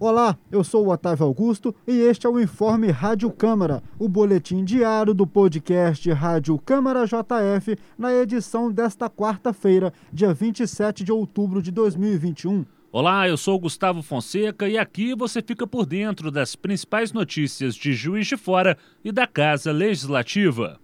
Olá, eu sou o Otávio Augusto e este é o Informe Rádio Câmara, o boletim diário do podcast Rádio Câmara JF, na edição desta quarta-feira, dia 27 de outubro de 2021. Olá, eu sou Gustavo Fonseca e aqui você fica por dentro das principais notícias de Juiz de Fora e da Casa Legislativa.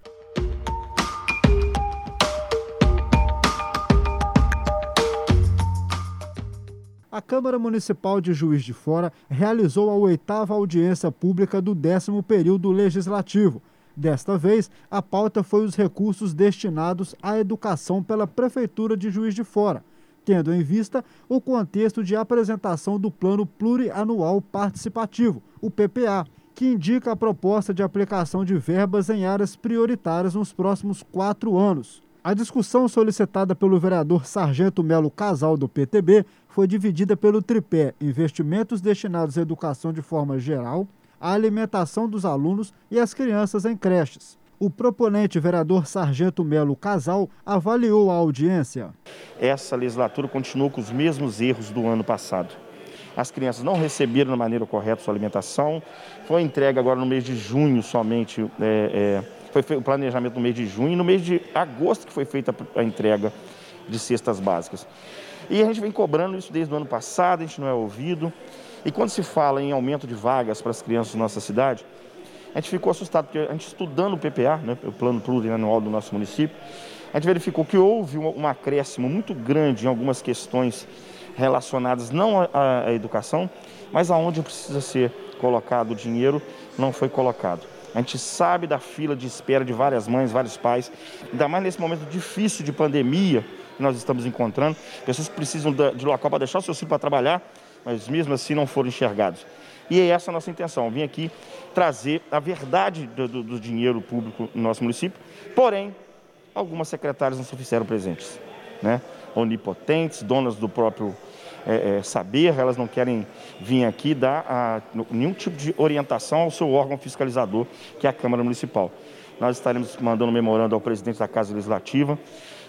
A Câmara Municipal de Juiz de Fora realizou a oitava audiência pública do décimo período legislativo. Desta vez, a pauta foi os recursos destinados à educação pela Prefeitura de Juiz de Fora, tendo em vista o contexto de apresentação do Plano Plurianual Participativo, o PPA, que indica a proposta de aplicação de verbas em áreas prioritárias nos próximos quatro anos. A discussão solicitada pelo vereador Sargento Melo Casal do PTB foi dividida pelo tripé investimentos destinados à educação de forma geral, à alimentação dos alunos e às crianças em creches. O proponente vereador Sargento Melo Casal avaliou a audiência. Essa legislatura continuou com os mesmos erros do ano passado. As crianças não receberam da maneira correta sua alimentação. Foi entregue agora no mês de junho somente é, é, foi o planejamento no mês de junho e no mês de agosto que foi feita a entrega de cestas básicas. E a gente vem cobrando isso desde o ano passado, a gente não é ouvido. E quando se fala em aumento de vagas para as crianças da nossa cidade, a gente ficou assustado, porque a gente estudando o PPA, né, o Plano Plurianual do nosso município, a gente verificou que houve um acréscimo muito grande em algumas questões relacionadas não à, à educação, mas aonde precisa ser colocado o dinheiro não foi colocado. A gente sabe da fila de espera de várias mães, vários pais, ainda mais nesse momento difícil de pandemia que nós estamos encontrando. Pessoas precisam de local para deixar o seu filho para trabalhar, mas mesmo assim não foram enxergados. E é essa a nossa intenção, vim aqui trazer a verdade do, do, do dinheiro público no nosso município, porém, algumas secretárias não se fizeram presentes, né? onipotentes, donas do próprio é, é, saber, elas não querem vir aqui dar a, nenhum tipo de orientação ao seu órgão fiscalizador, que é a Câmara Municipal. Nós estaremos mandando um memorando ao presidente da Casa Legislativa,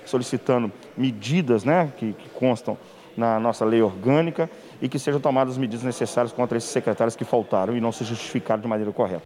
solicitando medidas né, que, que constam na nossa lei orgânica e que sejam tomadas medidas necessárias contra esses secretários que faltaram e não se justificaram de maneira correta.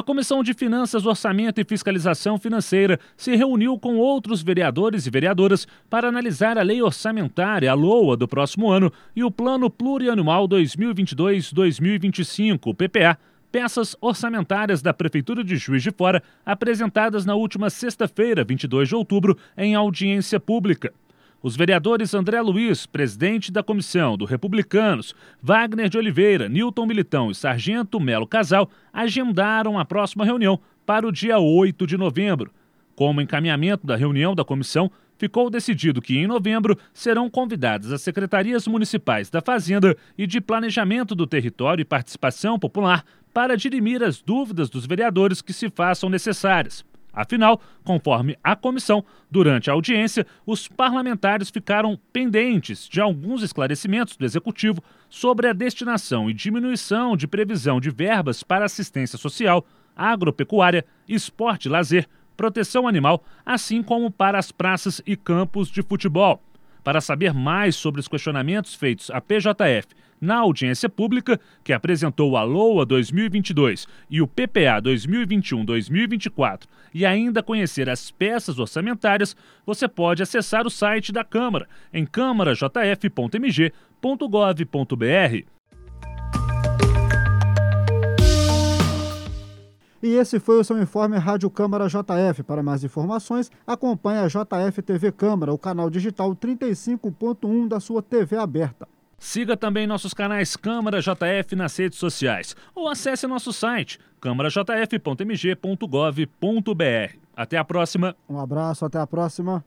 A Comissão de Finanças, Orçamento e Fiscalização Financeira se reuniu com outros vereadores e vereadoras para analisar a lei orçamentária, a LOA, do próximo ano e o Plano Plurianual 2022-2025, PPA, peças orçamentárias da Prefeitura de Juiz de Fora, apresentadas na última sexta-feira, 22 de outubro, em audiência pública. Os vereadores André Luiz, presidente da comissão do Republicanos, Wagner de Oliveira, Newton Militão e Sargento Melo Casal agendaram a próxima reunião para o dia 8 de novembro. Como encaminhamento da reunião da comissão, ficou decidido que em novembro serão convidadas as secretarias municipais da Fazenda e de Planejamento do Território e Participação Popular para dirimir as dúvidas dos vereadores que se façam necessárias. Afinal, conforme a comissão, durante a audiência, os parlamentares ficaram pendentes de alguns esclarecimentos do executivo sobre a destinação e diminuição de previsão de verbas para assistência social, agropecuária, esporte e lazer, proteção animal, assim como para as praças e campos de futebol. Para saber mais sobre os questionamentos feitos à PJF na audiência pública, que apresentou a LOA 2022 e o PPA 2021-2024, e ainda conhecer as peças orçamentárias, você pode acessar o site da Câmara em câmarajf.mg.gov.br. E esse foi o seu informe Rádio Câmara JF. Para mais informações, acompanhe a JF TV Câmara, o canal digital 35.1 da sua TV aberta. Siga também nossos canais Câmara JF nas redes sociais ou acesse nosso site câmarajf.mg.gov.br. Até a próxima. Um abraço, até a próxima.